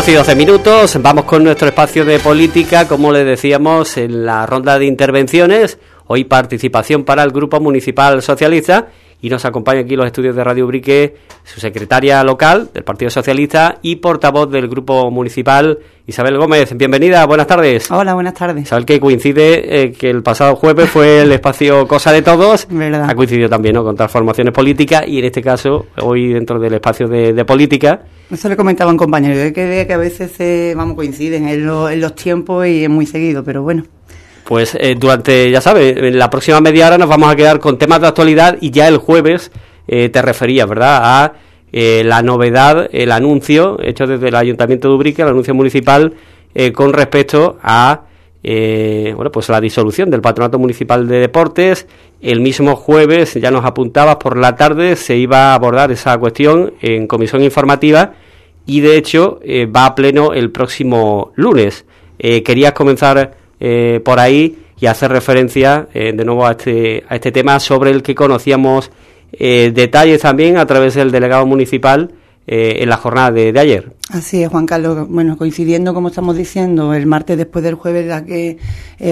12 y 12 minutos, vamos con nuestro espacio de política, como le decíamos en la ronda de intervenciones, hoy participación para el Grupo Municipal Socialista y nos acompaña aquí los estudios de Radio Ubrique su secretaria local del Partido Socialista y portavoz del Grupo Municipal, Isabel Gómez. Bienvenida, buenas tardes. Hola, buenas tardes. Isabel, que coincide eh, que el pasado jueves fue el espacio Cosa de Todos. ¿Verdad? Ha coincidido también ¿no? con transformaciones políticas y en este caso, hoy dentro del espacio de, política. Eso le comentaba a un compañero, que, que a veces eh, vamos coinciden en, en los tiempos y es muy seguido, pero bueno. Pues eh, durante, ya sabes, la próxima media hora nos vamos a quedar con temas de actualidad y ya el jueves eh, te referías, ¿verdad?, a eh, la novedad, el anuncio hecho desde el Ayuntamiento de Ubrique, el anuncio municipal con respecto a bueno, pues la disolución del Patronato Municipal de Deportes. El mismo jueves, ya nos apuntabas, por la tarde se iba a abordar esa cuestión en comisión informativa y de hecho va a pleno el próximo lunes. querías comenzar eh, por ahí y hacer referencia eh, de nuevo a este, a este tema sobre el que conocíamos eh, detalles también a través del delegado municipal en la jornada de, ayer. Así es, Juan Carlos. Bueno, coincidiendo, como estamos diciendo, el martes después del jueves, la que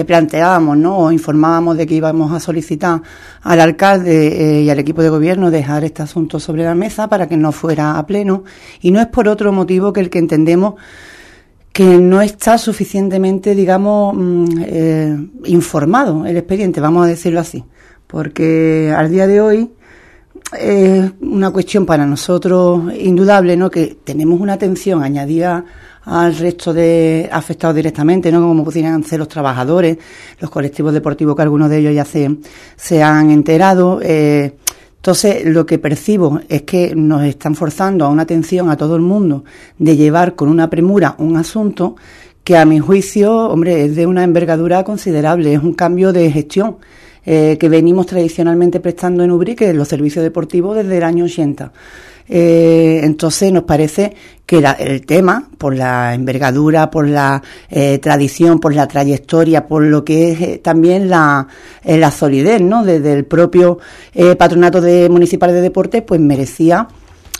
planteábamos, ¿no? O informábamos de que íbamos a solicitar al alcalde y al equipo de gobierno dejar este asunto sobre la mesa para que no fuera a pleno. Y no es por otro motivo que el que entendemos que no está suficientemente, digamos, mm, eh, informado el expediente, vamos a decirlo así, porque al día de hoy es una cuestión para nosotros indudable, ¿no? Que tenemos una atención añadida al resto de afectados directamente, ¿no? Como pudieran ser los trabajadores, los colectivos deportivos que algunos de ellos ya se, se han enterado. Eh, entonces, lo que percibo es que nos están forzando a una atención a todo el mundo de llevar con una premura un asunto que a mi juicio, hombre, es de una envergadura considerable, es un cambio de gestión eh, que venimos tradicionalmente prestando en en los servicios deportivos, desde el año 80. Eh, entonces nos parece que el tema, por la envergadura, por la eh, tradición, por la trayectoria, por lo que es eh, también la, la solidez, ¿no? Desde el propio patronato de municipal de deportes, pues merecía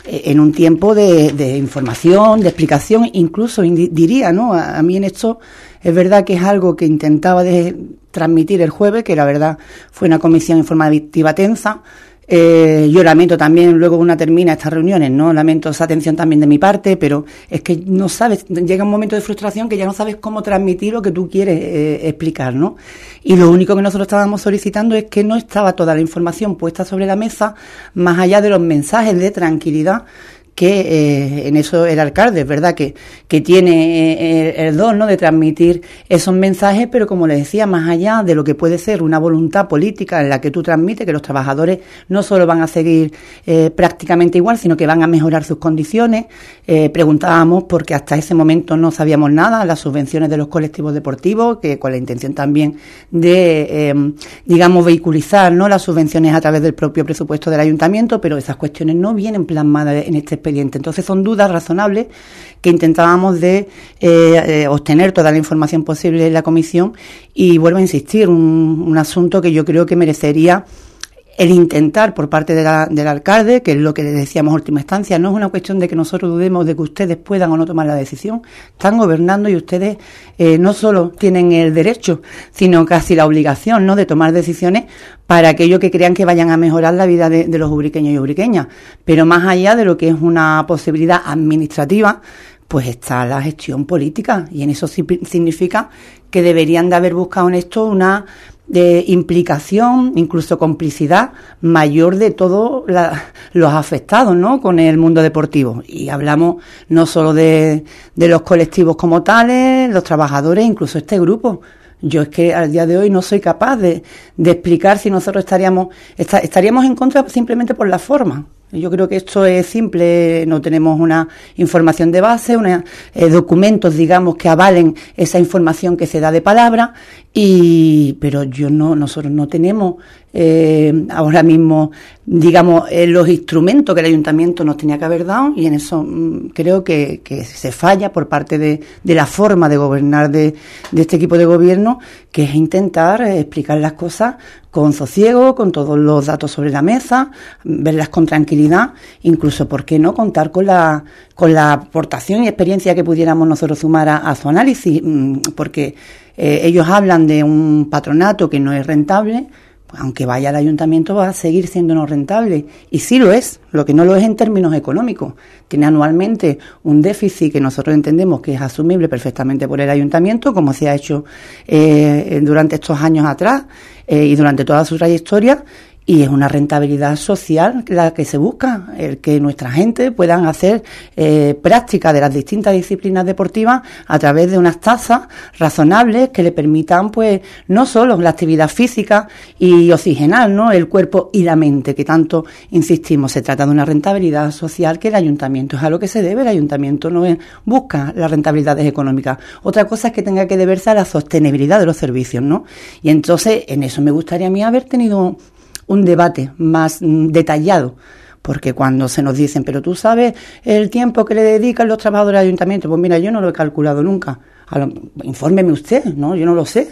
en un tiempo de, información, de explicación, incluso diría, ¿no? A, mí en esto es verdad que es algo que intentaba de transmitir el jueves, que la verdad fue una comisión informativa tensa, eh, yo lamento también, luego una termina estas reuniones, ¿no? Lamento esa atención también de mi parte, pero es que no sabes, llega un momento de frustración que ya no sabes cómo transmitir lo que tú quieres eh, explicar, ¿no? Y lo único que nosotros estábamos solicitando es que no estaba toda la información puesta sobre la mesa, más allá de los mensajes de tranquilidad que eh, en eso el alcalde, es verdad que, que tiene eh, el, don ¿no? de transmitir esos mensajes, pero como le decía, más allá de lo que puede ser una voluntad política en la que tú transmites que los trabajadores no solo van a seguir eh, prácticamente igual, sino que van a mejorar sus condiciones. preguntábamos, porque hasta ese momento no sabíamos nada, las subvenciones de los colectivos deportivos, que con la intención también de, digamos, vehiculizar ¿no? las subvenciones a través del propio presupuesto del ayuntamiento, pero esas cuestiones no vienen plasmadas en este entonces son dudas razonables que intentábamos de eh, eh, obtener toda la información posible en la comisión y vuelvo a insistir, un asunto que yo creo que merecería el intentar por parte del alcalde, que es lo que le decíamos en última instancia, no es una cuestión de que nosotros dudemos de que ustedes puedan o no tomar la decisión. Están gobernando y ustedes eh, no solo tienen el derecho, sino casi la obligación ¿no? de tomar decisiones para aquello que crean que vayan a mejorar la vida de, de los ubriqueños y ubriqueñas. Pero más allá de lo que es una posibilidad administrativa, pues está la gestión política y en eso significa que deberían de haber buscado en esto una de implicación, incluso complicidad mayor de todos los afectados ¿no? con el mundo deportivo. Y hablamos no solo de, de los colectivos como tales, los trabajadores, incluso este grupo. Yo es que al día de hoy no soy capaz de, de explicar si nosotros estaríamos, estaríamos en contra simplemente por la forma. Yo creo que esto es simple, no tenemos una información de base, una, eh, documentos, digamos, que avalen esa información que se da de palabra Y, pero yo no, nosotros no tenemos eh, ahora mismo, digamos, eh, los instrumentos que el ayuntamiento nos tenía que haber dado y en eso mm, creo que, se falla por parte de, la forma de gobernar de, este equipo de gobierno, que es intentar eh, explicar las cosas con sosiego, con todos los datos sobre la mesa, verlas con tranquilidad, incluso, ¿por qué no?, contar con la, con la aportación y experiencia que pudiéramos nosotros sumar a su análisis, mm, porque eh, ellos hablan de un patronato que no es rentable, aunque vaya al ayuntamiento va a seguir siendo no rentable. Y sí lo es, lo que no lo es en términos económicos. Tiene anualmente un déficit que nosotros entendemos que es asumible perfectamente por el ayuntamiento, como se ha hecho eh, durante estos años atrás eh, y durante toda su trayectoria, y es una rentabilidad social la que se busca, el que nuestra gente puedan hacer eh, práctica de las distintas disciplinas deportivas a través de unas tasas razonables que le permitan, pues, no solo la actividad física y oxigenar, ¿no? El cuerpo y la mente, que tanto insistimos. Se trata de una rentabilidad social que el ayuntamiento es a lo que se debe. El ayuntamiento no busca las rentabilidades económicas. Otra cosa es que tenga que deberse a la sostenibilidad de los servicios, ¿no? Y entonces, en eso me gustaría a mí haber tenido un debate más mm, detallado. Porque cuando se nos dicen, pero tú sabes el tiempo que le dedican los trabajadores del ayuntamiento, pues mira, yo no lo he calculado nunca. infórmeme usted, ¿no? Yo no lo sé.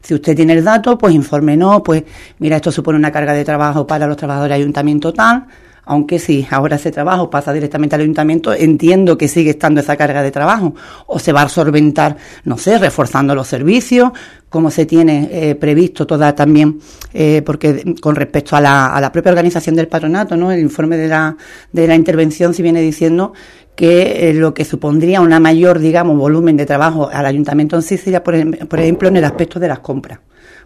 Si usted tiene el dato, pues infórmenos, pues mira, esto supone una carga de trabajo para los trabajadores del ayuntamiento tal, aunque si ahora ese trabajo pasa directamente al ayuntamiento, entiendo que sigue estando esa carga de trabajo, o se va a solventar, no sé, reforzando los servicios, como se tiene eh, previsto toda también, eh, porque con respecto a la, propia organización del patronato, ¿no? El informe de la, de la intervención si viene diciendo que eh, lo que supondría una mayor, digamos, volumen de trabajo al ayuntamiento en sí sería, por ejemplo, en el aspecto de las compras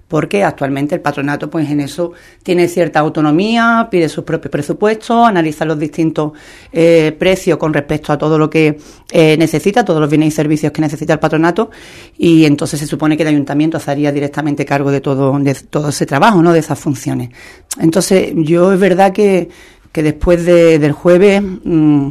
porque actualmente el patronato pues en eso tiene cierta autonomía, pide sus propios presupuestos, analiza los distintos eh, precios con respecto a todo lo que eh, necesita, todos los bienes y servicios que necesita el patronato y entonces se supone que el ayuntamiento haría directamente cargo de todo, de todo ese trabajo, ¿no? de esas funciones. Entonces yo es verdad que, que después del jueves... Mm,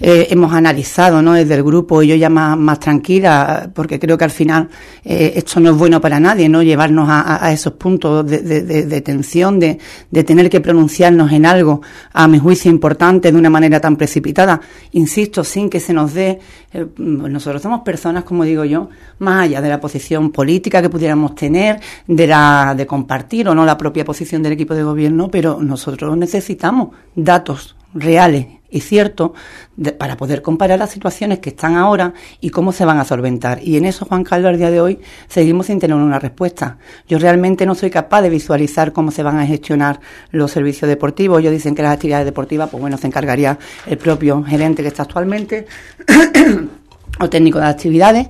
eh, hemos analizado ¿no? desde el grupo y yo ya más, más tranquila, porque creo que al final eh, esto no es bueno para nadie, ¿no? llevarnos a, a esos puntos de, de, de, tensión, de, de, tener que pronunciarnos en algo, a mi juicio importante, de una manera tan precipitada. Insisto, sin que se nos dé, eh, nosotros somos personas, como digo yo, más allá de la posición política que pudiéramos tener, de, la, de compartir o no la propia posición del equipo de gobierno, pero nosotros necesitamos datos reales y cierto para poder comparar las situaciones que están ahora y cómo se van a solventar. Y en eso, Juan Carlos, al día de hoy seguimos sin tener una respuesta. Yo realmente no soy capaz de visualizar cómo se van a gestionar los servicios deportivos. Ellos dicen que las actividades deportivas, pues bueno, se encargaría el propio gerente que está actualmente o técnico de actividades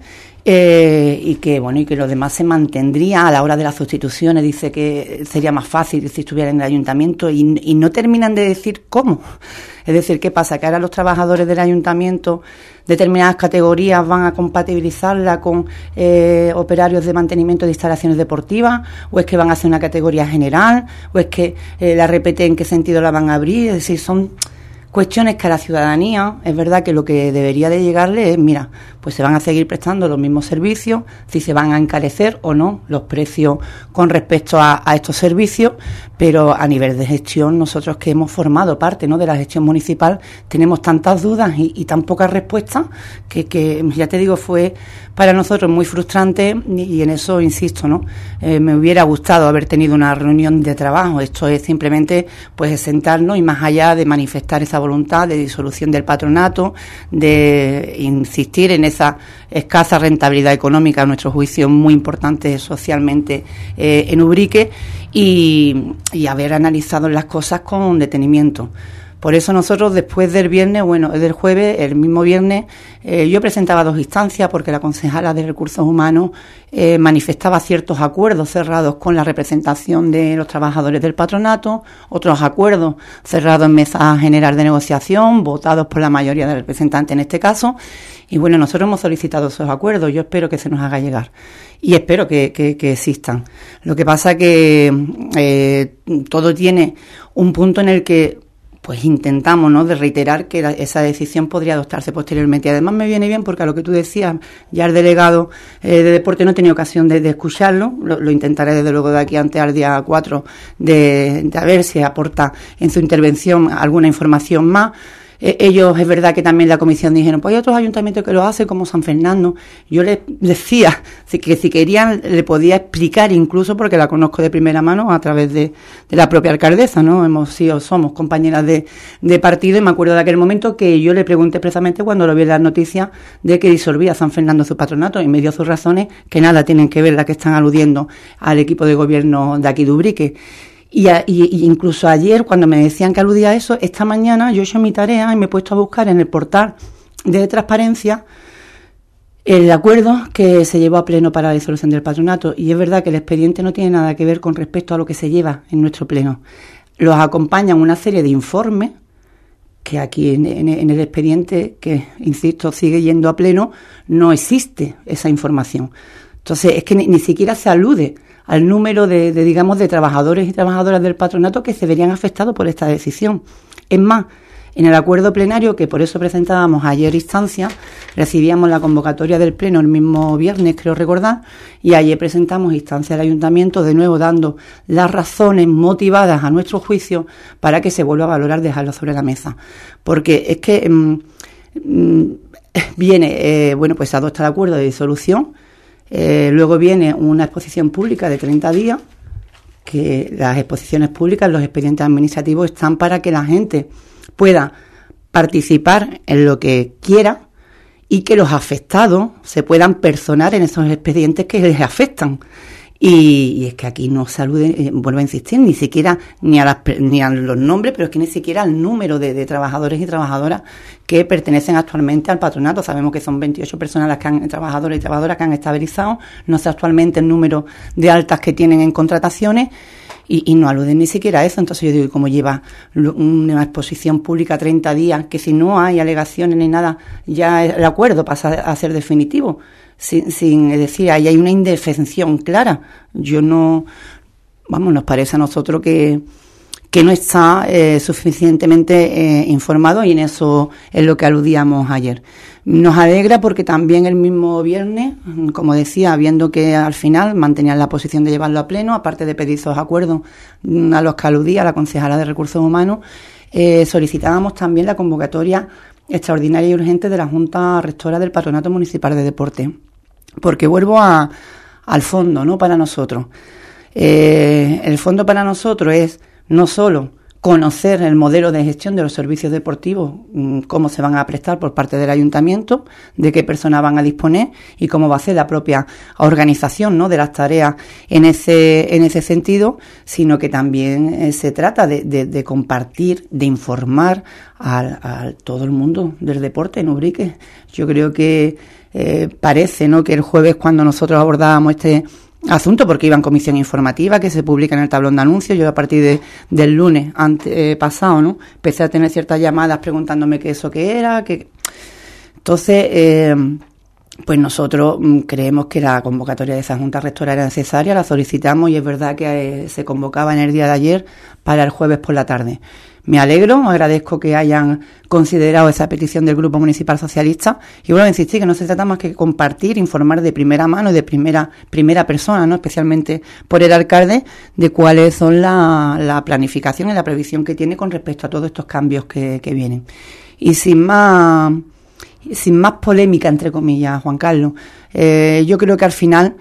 eh, y que bueno y que lo demás se mantendría. A la hora de las sustituciones dice que sería más fácil si estuviera en el ayuntamiento y, no terminan de decir cómo. Es decir qué pasa que ahora los trabajadores del ayuntamiento determinadas categorías van a compatibilizarla con eh, operarios de mantenimiento de instalaciones deportivas o es que van a hacer una categoría general o es que eh, la RPT en qué sentido la van a abrir es decir son cuestiones que a la ciudadanía es verdad que lo que debería de llegarle es, mira, pues se van a seguir prestando los mismos servicios, si se van a encarecer o no los precios con respecto a, estos servicios, pero a nivel de gestión nosotros que hemos formado parte ¿no? de la gestión municipal tenemos tantas dudas y, tan pocas respuestas que, que, ya te digo, fue para nosotros muy frustrante y, en eso insisto, ¿no? Eh, me hubiera gustado haber tenido una reunión de trabajo, esto es simplemente pues sentarnos y más allá de manifestar esa voluntad de disolución del patronato, de insistir en esa escasa rentabilidad económica, a nuestro juicio muy importante socialmente eh, en Ubrique, y, y haber analizado las cosas con detenimiento. Por eso nosotros después del viernes, bueno, del jueves, el mismo viernes, eh, yo presentaba dos instancias porque la concejala de Recursos Humanos eh, manifestaba ciertos acuerdos cerrados con la representación de los trabajadores del patronato, otros acuerdos cerrados en mesa general de negociación, votados por la mayoría de representantes en este caso. Y bueno, nosotros hemos solicitado esos acuerdos, yo espero que se nos haga llegar y espero que, existan. Lo que pasa que eh, todo tiene un punto en el que pues intentamos ¿no? de reiterar que esa decisión podría adoptarse posteriormente. Y además me viene bien porque a lo que tú decías, ya el delegado eh, de deporte no tenido ocasión de, escucharlo, lo, intentaré desde luego de aquí antes al día 4 de, de a ver si aporta en su intervención alguna información más. Eh, ellos, es verdad que también la comisión dijeron, pues hay otros ayuntamientos que lo hacen, como San Fernando. Yo les decía que si querían, le podía explicar incluso, porque la conozco de primera mano a través de, la propia alcaldesa, ¿no? Hemos sido, somos compañeras de, de, partido y me acuerdo de aquel momento que yo le pregunté precisamente cuando lo vi en las noticias de que disolvía San Fernando su patronato y me dio sus razones que nada tienen que ver la que están aludiendo al equipo de gobierno de aquí de Ubrique. Y, incluso ayer, cuando me decían que aludía a eso, esta mañana yo he hecho mi tarea y me he puesto a buscar en el portal de transparencia el acuerdo que se llevó a pleno para la disolución del patronato. Y es verdad que el expediente no tiene nada que ver con respecto a lo que se lleva en nuestro pleno. Los acompañan una serie de informes que aquí en, el expediente, que insisto, sigue yendo a pleno, no existe esa información. Entonces, es que ni siquiera se alude al número de, digamos, de trabajadores y trabajadoras del patronato que se verían afectados por esta decisión. Es más, en el acuerdo plenario, que por eso presentábamos ayer instancia, recibíamos la convocatoria del Pleno el mismo viernes, creo recordar, y ayer presentamos instancia al Ayuntamiento, de nuevo dando las razones motivadas a nuestro juicio para que se vuelva a valorar dejarlo sobre la mesa. Porque es que mm, mm, viene, eh, bueno, pues se adopta el acuerdo de disolución, eh, luego viene una exposición pública de 30 días, que las exposiciones públicas, los expedientes administrativos están para que la gente pueda participar en lo que quiera y que los afectados se puedan personar en esos expedientes que les afectan. Y, es que aquí no salude, eh, vuelvo a insistir, ni siquiera ni a, las, ni a los nombres, pero es que ni siquiera al número de, trabajadores y trabajadoras que pertenecen actualmente al patronato. Sabemos que son 28 personas las que han, trabajadores y trabajadoras que han estabilizado, no sé actualmente el número de altas que tienen en contrataciones. Y, no aluden ni siquiera a eso. Entonces yo digo, como lleva una exposición pública 30 días, que si no hay alegaciones ni nada, ya el acuerdo pasa a ser definitivo sin, sin decir, ahí hay una indefensión clara. Yo no, vamos, nos parece a nosotros que, que no está eh, suficientemente eh, informado y en eso es lo que aludíamos ayer. Nos alegra porque también el mismo viernes, como decía, viendo que al final mantenían la posición de llevarlo a pleno, aparte de pedir esos acuerdos mm, a los que aludía la concejala de Recursos Humanos, eh, solicitábamos también la convocatoria extraordinaria y urgente de la Junta Rectora del Patronato Municipal de Deporte porque vuelvo a, al fondo, ¿no? Para nosotros. Eh, el fondo para nosotros es no solo conocer el modelo de gestión de los servicios deportivos, mm, cómo se van a prestar por parte del ayuntamiento, de qué personas van a disponer y cómo va a ser la propia organización ¿no? de las tareas en ese, en ese sentido, sino que también eh, se trata de, compartir, de informar a, todo el mundo del deporte en Ubrique. Yo creo que eh, parece ¿no? que el jueves cuando nosotros abordábamos este asunto, porque iba en comisión informativa que se publica en el tablón de anuncios, yo a partir de, del lunes ante, eh, pasado, ¿no? empecé a tener ciertas llamadas preguntándome qué eso qué era, que... Entonces, eh, pues nosotros mm, creemos que la convocatoria de esa Junta Rectora era necesaria, la solicitamos y es verdad que se convocaba en el día de ayer para el jueves por la tarde. Me alegro, agradezco que hayan considerado esa petición del Grupo Municipal Socialista y a insistir que no se trata más que compartir, informar de primera mano y de primera, primera persona, ¿no? especialmente por el alcalde, de cuáles son la, planificación y la previsión que tiene con respecto a todos estos cambios que, vienen. Y sin más, sin más polémica, entre comillas, Juan Carlos, eh, yo creo que al final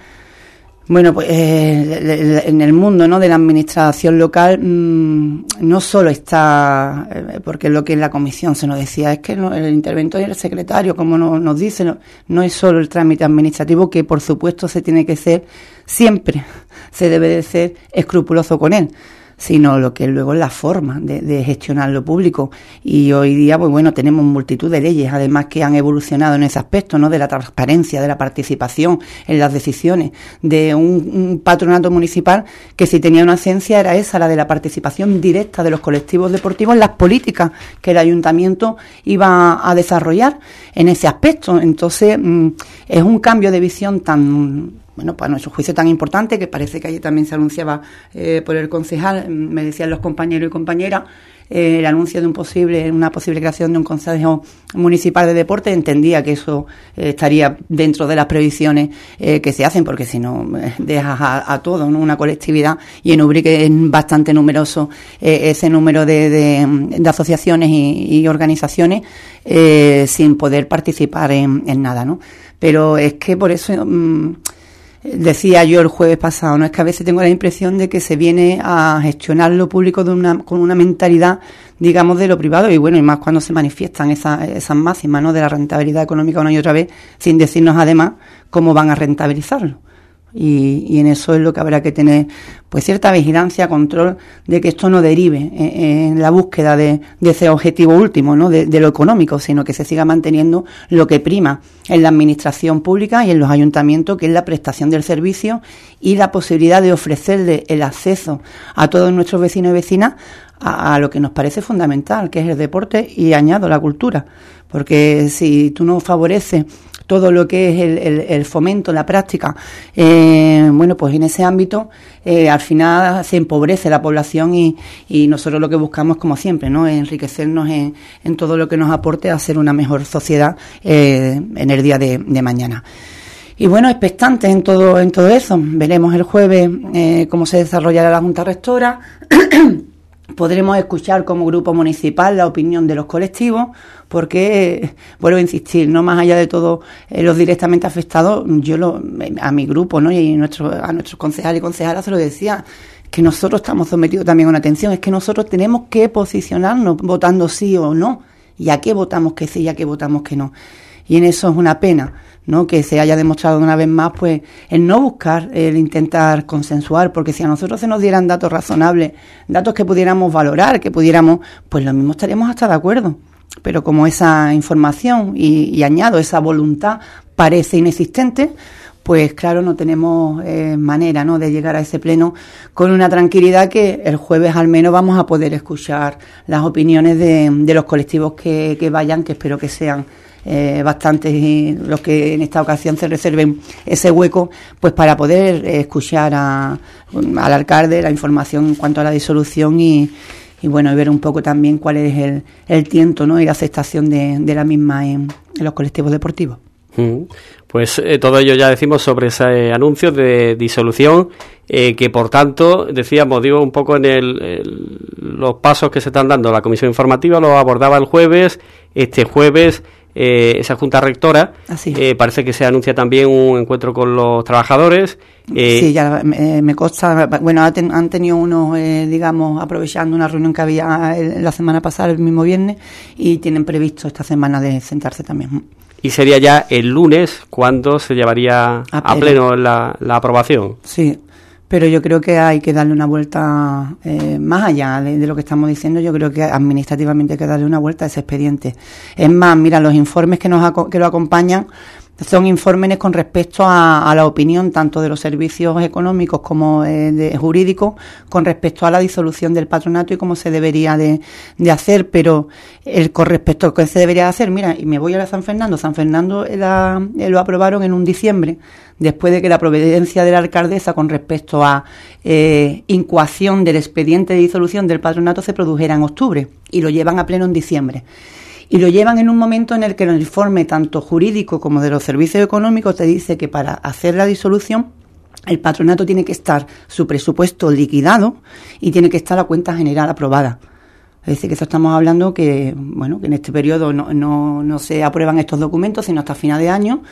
bueno, pues eh, en el mundo ¿no? de la administración local mm, no solo está, eh, porque lo que en la comisión se nos decía es que el interventor y el secretario, como nos dice, no, no, es solo el trámite administrativo que por supuesto se tiene que ser siempre, se debe de ser escrupuloso con él sino lo que luego es la forma de, gestionar lo público. Y hoy día, pues bueno, tenemos multitud de leyes, además que han evolucionado en ese aspecto, ¿no? De la transparencia, de la participación en las decisiones, de un, patronato municipal que si tenía una esencia era esa, la de la participación directa de los colectivos deportivos en las políticas que el ayuntamiento iba a desarrollar en ese aspecto. Entonces, mm, es un cambio de visión tan bueno, para nuestro juicio tan importante, que parece que allí también se anunciaba eh, por el concejal, me decían los compañeros y compañeras, eh, el anuncio de un posible, una posible creación de un Consejo Municipal de Deporte, entendía que eso eh, estaría dentro de las previsiones que se hacen, porque si no dejas a, todo, una colectividad, y en Ubrique es bastante numeroso ese número de, asociaciones y, organizaciones sin poder participar en, nada, ¿no? Pero es que por eso... Mm, decía yo el jueves pasado, no es que a veces tengo la impresión de que se viene a gestionar lo público de una, con una mentalidad, digamos, de lo privado y bueno, y más cuando se manifiestan esas, esas máximas, ¿no? De la rentabilidad económica una y otra vez, sin decirnos además cómo van a rentabilizarlo. Y, en eso es lo que habrá que tener pues cierta vigilancia, control de que esto no derive en, la búsqueda de, ese objetivo último, ¿no? De, lo económico, sino que se siga manteniendo lo que prima en la administración pública y en los ayuntamientos, que es la prestación del servicio y la posibilidad de ofrecerle el acceso a todos nuestros vecinos y vecinas a, a lo que nos parece fundamental, que es el deporte y añado la cultura. Porque si tú no favoreces todo lo que es el, fomento, la práctica, eh, bueno, pues en ese ámbito eh, al final se empobrece la población y, nosotros lo que buscamos, como siempre, ¿no? Enriquecernos en, todo lo que nos aporte a ser una mejor sociedad eh, en el día de, mañana. Y bueno, expectantes en todo, en todo eso. Veremos el jueves cómo se desarrollará la Junta Rectora. podremos escuchar como grupo municipal la opinión de los colectivos, porque, vuelvo a insistir, no más allá de todos eh, los directamente afectados, yo lo, a mi grupo ¿no? y nuestro, a nuestros concejales y concejalas se lo decía, que nosotros estamos sometidos también a una atención, es que nosotros tenemos que posicionarnos votando sí o no, y a qué votamos que sí y a qué votamos que no. Y en eso es una pena ¿no? que se haya demostrado una vez más pues el no buscar, el intentar consensuar, porque si a nosotros se nos dieran datos razonables, datos que pudiéramos valorar, que pudiéramos, pues lo mismo estaríamos hasta de acuerdo. Pero como esa información y, añado esa voluntad parece inexistente, pues claro, no tenemos eh, manera ¿no? de llegar a ese pleno con una tranquilidad que el jueves al menos vamos a poder escuchar las opiniones de, de los colectivos que, que vayan, que espero que sean eh, bastantes los que en esta ocasión se reserven ese hueco, pues para poder escuchar a, al alcalde la información en cuanto a la disolución y, y bueno, y ver un poco también cuál es el, el tiento ¿no? y la aceptación de, de la misma en, los colectivos deportivos. Pues eh, todo ello ya decimos sobre ese anuncio de disolución, eh, que por tanto, decíamos, digo un poco en el, los pasos que se están dando. La comisión informativa lo abordaba el jueves, este jueves eh, esa junta rectora. Eh, parece que se anuncia también un encuentro con los trabajadores. Eh, sí, ya me consta. Bueno, han tenido unos, digamos, aprovechando una reunión que había la semana pasada, el mismo viernes, y tienen previsto esta semana de sentarse también. Y sería ya el lunes cuando se llevaría a pleno, la, la aprobación. Sí, pero yo creo que hay que darle una vuelta eh, más allá de, lo que estamos diciendo. Yo creo que administrativamente hay que darle una vuelta a ese expediente. Es más, mira, los informes que nos que lo acompañan son informes con respecto a, la opinión tanto de los servicios económicos como eh, de jurídicos con respecto a la disolución del patronato y cómo se debería de, hacer, pero el con respecto a que se debería hacer, mira, y me voy a San Fernando, San Fernando eh, lo aprobaron en un diciembre, después de que la providencia de la alcaldesa con respecto a eh, incoación del expediente de disolución del patronato se produjera en octubre y lo llevan a pleno en diciembre y lo llevan en un momento en el que el informe tanto jurídico como de los servicios económicos te dice que para hacer la disolución el patronato tiene que estar su presupuesto liquidado y tiene que estar la cuenta general aprobada. Es decir, que eso estamos hablando que, bueno, que en este periodo no, no, no se aprueban estos documentos, sino hasta final de año,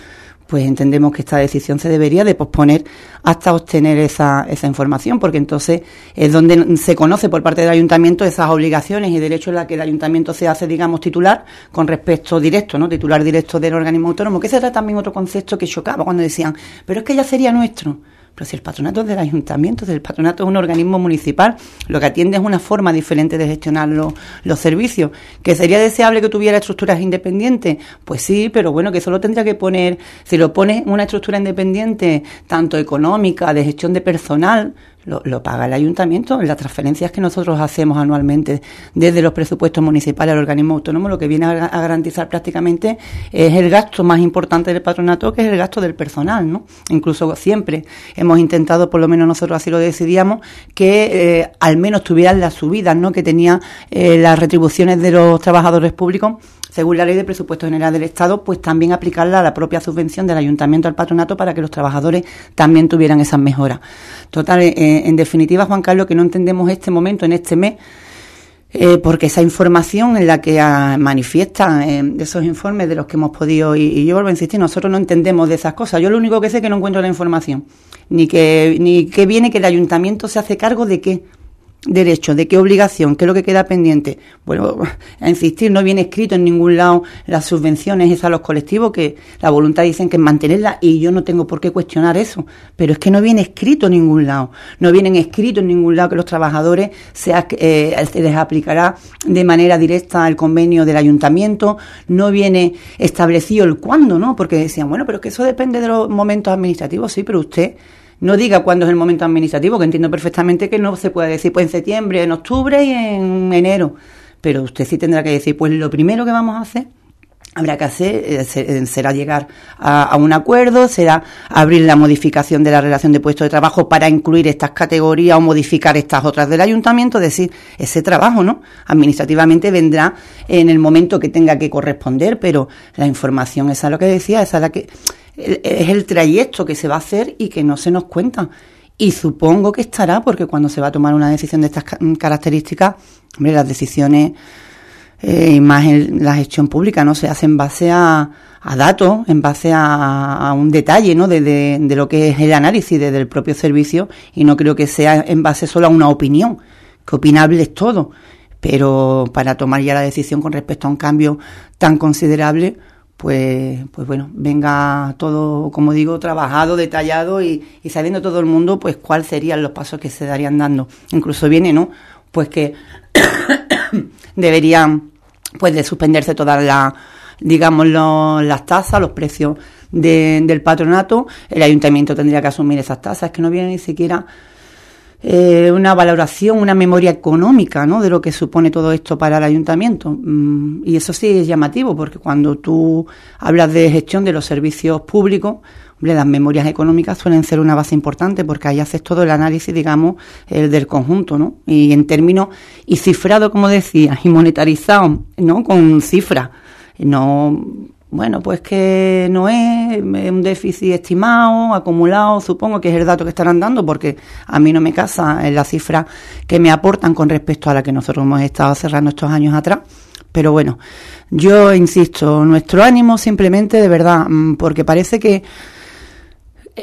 pues entendemos que esta decisión se debería de posponer hasta obtener esa, esa información, porque entonces es donde se conoce por parte del ayuntamiento esas obligaciones y derechos en las que el ayuntamiento se hace, digamos, titular con respecto directo, ¿no? Titular directo del organismo autónomo, que ese era también otro concepto que chocaba cuando decían, pero es que ya sería nuestro. Pero si el patronato es del ayuntamiento, si el patronato es un organismo municipal, lo que atiende es una forma diferente de gestionar los, servicios. ¿Que sería deseable que tuviera estructuras independientes? Pues sí, pero bueno, que solo tendría que poner, si lo pones una estructura independiente, tanto económica, de gestión de personal, lo, paga el ayuntamiento en las transferencias que nosotros hacemos anualmente desde los presupuestos municipales al organismo autónomo, lo que viene a, garantizar prácticamente es el gasto más importante del patronato, que es el gasto del personal, ¿no? Incluso siempre hemos intentado, por lo menos nosotros así lo decidíamos, que eh, al menos tuvieran las subidas, ¿no? Que tenía eh, las retribuciones de los trabajadores públicos según la ley de presupuesto general del Estado, pues también aplicarla a la propia subvención del ayuntamiento al patronato para que los trabajadores también tuvieran esas mejoras. Total, eh, en definitiva, Juan Carlos, que no entendemos este momento, en este mes, eh, porque esa información en la que ah, manifiestan eh, esos informes de los que hemos podido, y, y, yo vuelvo a insistir, nosotros no entendemos de esas cosas. Yo lo único que sé es que no encuentro la información, ni que, ni que viene que el ayuntamiento se hace cargo de qué derecho, de qué obligación, qué es lo que queda pendiente. Bueno, a insistir, no viene escrito en ningún lado las subvenciones esas a los colectivos, que la voluntad dicen que es mantenerla y yo no tengo por qué cuestionar eso, pero es que no viene escrito en ningún lado, no viene escrito en ningún lado que los trabajadores sea, eh, se les aplicará de manera directa el convenio del ayuntamiento, no viene establecido el cuándo, ¿no? Porque decían, bueno, pero que eso depende de los momentos administrativos, sí, pero usted no diga cuándo es el momento administrativo, que entiendo perfectamente que no se puede decir pues en septiembre, en octubre y en enero. Pero usted sí tendrá que decir, pues lo primero que vamos a hacer habrá que hacer eh, eh, será llegar a, un acuerdo, será abrir la modificación de la relación de puesto de trabajo para incluir estas categorías o modificar estas otras del ayuntamiento, es decir, ese trabajo, ¿no? Administrativamente vendrá en el momento que tenga que corresponder, pero la información, esa es lo que decía, esa es la que es el trayecto que se va a hacer y que no se nos cuenta. Y supongo que estará, porque cuando se va a tomar una decisión de estas características, hombre, las decisiones eh, más en la gestión pública, ¿no? Se hacen en base a, a datos, en base a, un detalle, ¿no? De, de, lo que es el análisis desde el propio servicio y no creo que sea en base solo a una opinión, que opinable es todo. Pero para tomar ya la decisión con respecto a un cambio tan considerable, pues, pues bueno, venga todo, como digo, trabajado, detallado y, y sabiendo todo el mundo, pues cuáles serían los pasos que se darían dando. Incluso viene, ¿no? Pues que deberían, pues de suspenderse todas las, digamos, las tasas, los precios del patronato. El ayuntamiento tendría que asumir esas tasas, que no viene ni siquiera eh, una valoración, una memoria económica ¿no? de lo que supone todo esto para el ayuntamiento. Mm, y eso sí es llamativo, porque cuando tú hablas de gestión de los servicios públicos, las memorias económicas suelen ser una base importante porque ahí haces todo el análisis, digamos, el del conjunto, ¿no? Y en términos, y cifrado, como decías, y monetarizado, ¿no? Con cifras. No bueno, pues que no es un déficit estimado, acumulado, supongo que es el dato que estarán dando, porque a mí no me casa en la cifra que me aportan con respecto a la que nosotros hemos estado cerrando estos años atrás. Pero bueno, yo insisto, nuestro ánimo simplemente de verdad, mm, porque parece que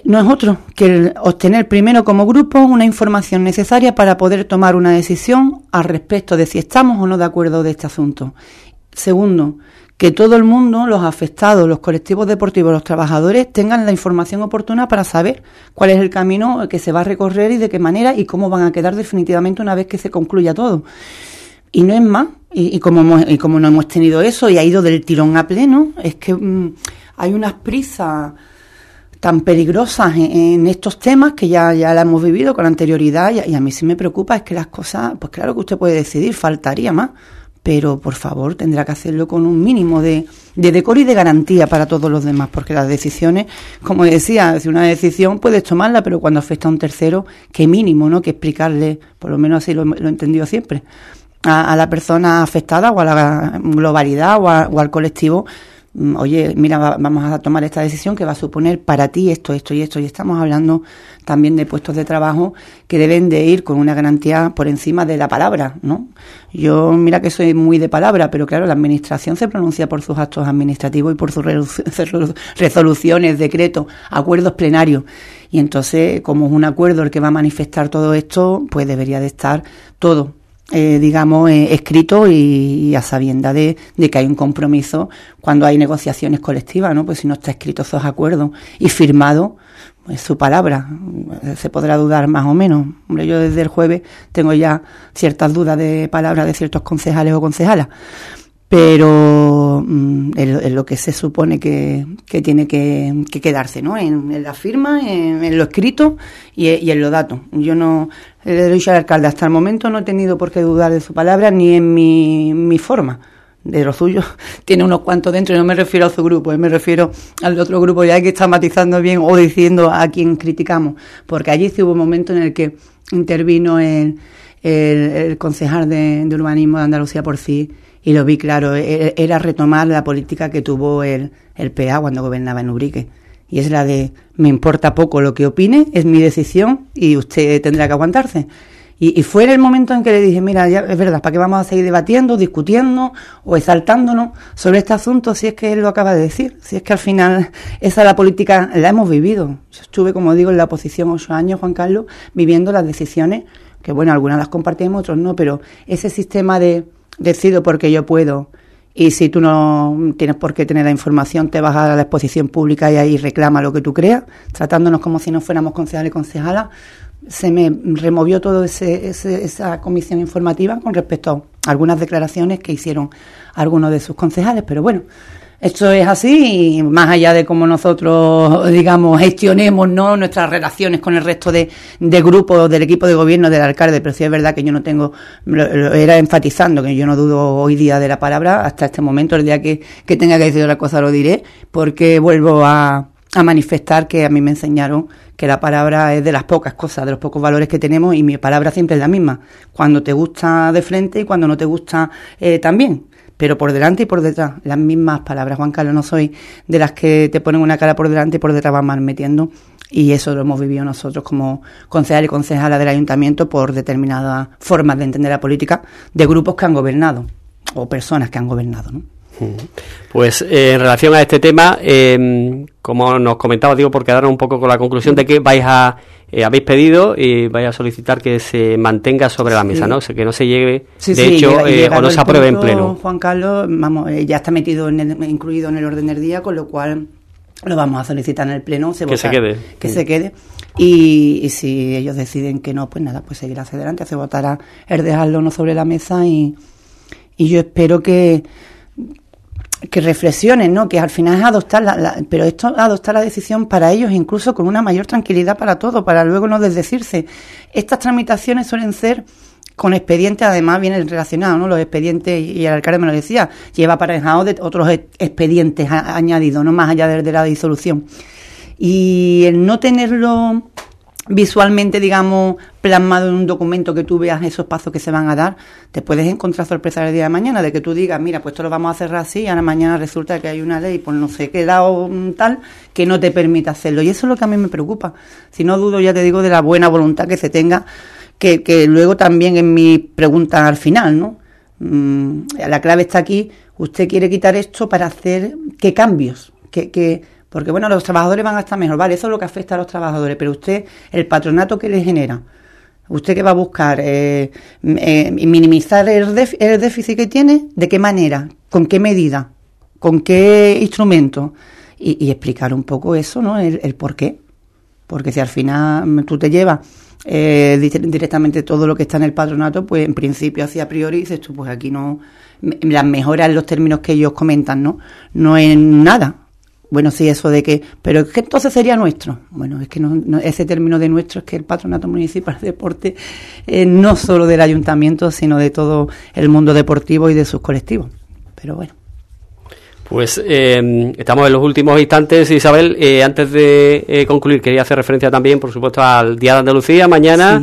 no es otro que obtener primero como grupo una información necesaria para poder tomar una decisión al respecto de si estamos o no de acuerdo de este asunto. Segundo, que todo el mundo, los afectados, los colectivos deportivos, los trabajadores, tengan la información oportuna para saber cuál es el camino que se va a recorrer y de qué manera y cómo van a quedar definitivamente una vez que se concluya todo. Y no es más, y, como, y como no hemos tenido eso y ha ido del tirón a pleno, es que mm, hay unas prisas tan peligrosas en, estos temas que ya, ya la hemos vivido con anterioridad y, y a mí sí me preocupa es que las cosas, pues claro que usted puede decidir, faltaría más pero por favor tendrá que hacerlo con un mínimo de, decoro y de garantía para todos los demás, porque las decisiones, como decía, si una decisión puedes tomarla, pero cuando afecta a un tercero, qué mínimo, ¿no? Que explicarle, por lo menos así lo, he entendido siempre, a, la persona afectada o a la globalidad o, o al colectivo, oye, mira, vamos a tomar esta decisión que va a suponer para ti esto, esto y esto. Y estamos hablando también de puestos de trabajo que deben de ir con una garantía por encima de la palabra, ¿no? Yo, mira que soy muy de palabra, pero claro, la administración se pronuncia por sus actos administrativos y por sus resoluciones, decretos, acuerdos plenarios. Y entonces, como es un acuerdo el que va a manifestar todo esto, pues debería de estar todo eh, digamos, eh, escrito y, a sabienda de, que hay un compromiso cuando hay negociaciones colectivas, ¿no? Pues si no está escrito esos acuerdos y firmado, pues su palabra, eh, se podrá dudar más o menos. Hombre, yo desde el jueves tengo ya ciertas dudas de palabras de ciertos concejales o concejalas, pero mm, en, lo que se supone que, tiene que, quedarse, ¿no? En, la firma, en, lo escrito y, en los datos. Yo no, le dicho al alcalde, hasta el momento no he tenido por qué dudar de su palabra ni en mi, mi forma de lo suyo tiene unos cuantos dentro y no me refiero a su grupo, eh, me refiero al otro grupo ya que está matizando bien o diciendo a quien criticamos, porque allí sí hubo un momento en el que intervino el, el, concejal de, urbanismo de Andalucía por sí y lo vi claro, e, e, era retomar la política que tuvo el, el PA cuando gobernaba en Ubrique. Y es la de, me importa poco lo que opine, es mi decisión y usted tendrá que aguantarse. Y, fue el momento en que le dije, mira, ya es verdad, ¿para qué vamos a seguir debatiendo, discutiendo o exaltándonos sobre este asunto si es que él lo acaba de decir? Si es que al final esa la política la hemos vivido. Yo estuve, como digo, en la oposición ocho años, Juan Carlos, viviendo las decisiones, que bueno, algunas las compartimos, otros no, pero ese sistema de decido porque yo puedo, y si tú no tienes por qué tener la información, te vas a la exposición pública y ahí reclama lo que tú creas, tratándonos como si no fuéramos concejales y concejalas, se me removió toda esa comisión informativa con respecto a algunas declaraciones que hicieron algunos de sus concejales. Pero bueno, esto es así y más allá de cómo nosotros, digamos, gestionemos ¿no? nuestras relaciones con el resto de, grupos del equipo de gobierno del alcalde, pero sí es verdad que yo no tengo, lo, era enfatizando que yo no dudo hoy día de la palabra, hasta este momento, el día que, que tenga que decir otra cosa lo diré, porque vuelvo a, a manifestar que a mí me enseñaron que la palabra es de las pocas cosas, de los pocos valores que tenemos y mi palabra siempre es la misma. Cuando te gusta de frente y cuando no te gusta eh, también. Pero por delante y por detrás, las mismas palabras. Juan Carlos, no soy de las que te ponen una cara por delante y por detrás van mal metiendo. Y eso lo hemos vivido nosotros como concejal y concejala del ayuntamiento por determinadas formas de entender la política de grupos que han gobernado o personas que han gobernado. ¿no? Pues eh, en relación a este tema, eh, como nos comentaba, digo, por quedar un poco con la conclusión de que vais a eh, habéis pedido y vais a solicitar que se mantenga sobre la mesa, ¿no? O sea, que no se llegue, de hecho, o no se apruebe en pleno. Juan Carlos, vamos, ya está metido en incluido en el orden del día, con lo cual lo vamos a solicitar en el pleno. Se que se quede. Que se quede. Y, si ellos deciden que no, pues nada, pues seguirá hacia adelante. Se votará el dejarlo no sobre la mesa y, y yo espero que que reflexionen, ¿no? Que al final es adoptar la, pero esto adoptar la decisión para ellos incluso con una mayor tranquilidad para todo, para luego no desdecirse. Estas tramitaciones suelen ser con expedientes, además vienen relacionados, ¿no? Los expedientes, y el alcalde me lo decía, lleva aparejado de otros expedientes añadidos, no más allá de la disolución. Y el no tenerlo visualmente, digamos, plasmado en un documento que tú veas esos pasos que se van a dar, te puedes encontrar sorpresa el día de mañana, de que tú digas, mira, pues esto lo vamos a cerrar así, y ahora mañana resulta que hay una ley, pues no sé qué lado tal, que no te permite hacerlo. Y eso es lo que a mí me preocupa. Si no dudo, ya te digo, de la buena voluntad que se tenga, que, que luego también en mi pregunta al final, ¿no? Mm, la clave está aquí, usted quiere quitar esto para hacer qué cambios, qué, qué porque bueno, los trabajadores van a estar mejor, vale, eso es lo que afecta a los trabajadores, pero usted, el patronato que le genera, usted que va a buscar eh, eh, minimizar el, déficit que tiene, ¿de qué manera? ¿Con qué medida? ¿Con qué instrumento? Y, explicar un poco eso, ¿no? El, por qué. Porque si al final tú te llevas eh, directamente todo lo que está en el patronato, pues en principio, así a priori, dices tú, pues aquí no. Las mejoras en los términos que ellos comentan, ¿no? No es nada bueno, sí, eso de que, pero es que entonces sería nuestro. Bueno, es que no, ese término de nuestro es que el Patronato Municipal de Deporte es no solo del ayuntamiento, sino de todo el mundo deportivo y de sus colectivos. Pero bueno. Pues eh, estamos en los últimos instantes, Isabel. Eh, antes de eh, concluir, quería hacer referencia también, por supuesto, al Día de Andalucía, mañana,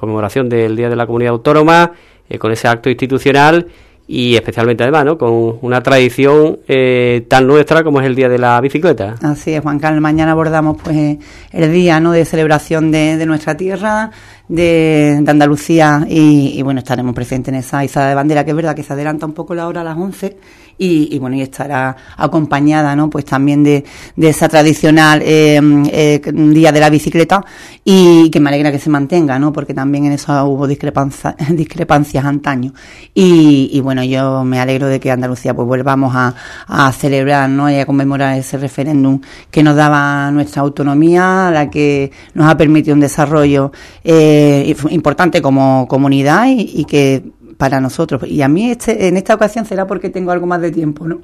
conmemoración del Día de la Comunidad Autónoma, con ese acto institucional y especialmente además, ¿no? Con una tradición eh, tan nuestra como es el Día de la Bicicleta. Así es, Juan Carlos. Mañana abordamos pues el día, ¿no? De celebración de, de nuestra tierra, de, Andalucía y, bueno, estaremos presentes en esa izada de bandera, que es verdad que se adelanta un poco la hora a las 11 y, bueno, y estará acompañada, ¿no? Pues también de, de esa tradicional eh, eh, Día de la Bicicleta y que me alegra que se mantenga, ¿no? Porque también en eso hubo discrepancias, discrepancias antaño. Y, y, bueno, yo me alegro de que Andalucía pues volvamos a, a celebrar, ¿no? Y a conmemorar ese referéndum que nos daba nuestra autonomía, la que nos ha permitido un desarrollo eh, importante como comunidad y, que para nosotros. Y a mí este, en esta ocasión será porque tengo algo más de tiempo, ¿no?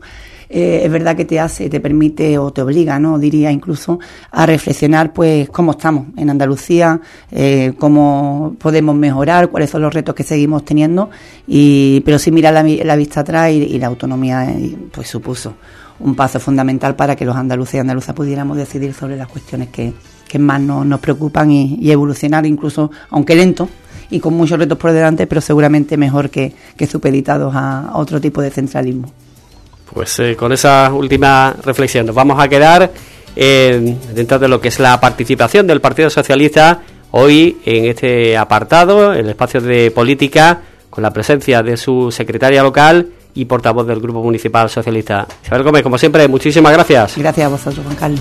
Eh, es verdad que te hace, te permite o te obliga, ¿no? Diría incluso a reflexionar, pues, cómo estamos en Andalucía, eh, cómo podemos mejorar, cuáles son los retos que seguimos teniendo, y, pero sí mirar la, vista atrás y, la autonomía, eh, pues, supuso un paso fundamental para que los andaluces y andaluzas pudiéramos decidir sobre las cuestiones que, que más nos, preocupan y, y evolucionar, incluso, aunque lento, y con muchos retos por delante, pero seguramente mejor que, que supeditados a, otro tipo de centralismo. Pues eh, con esa última reflexión nos vamos a quedar dentro de lo que es la participación del Partido Socialista hoy en este apartado, el espacio de política, con la presencia de su secretaria local y portavoz del Grupo Municipal Socialista. Isabel Gómez, como siempre, muchísimas gracias. Gracias a vosotros, Juan Carlos.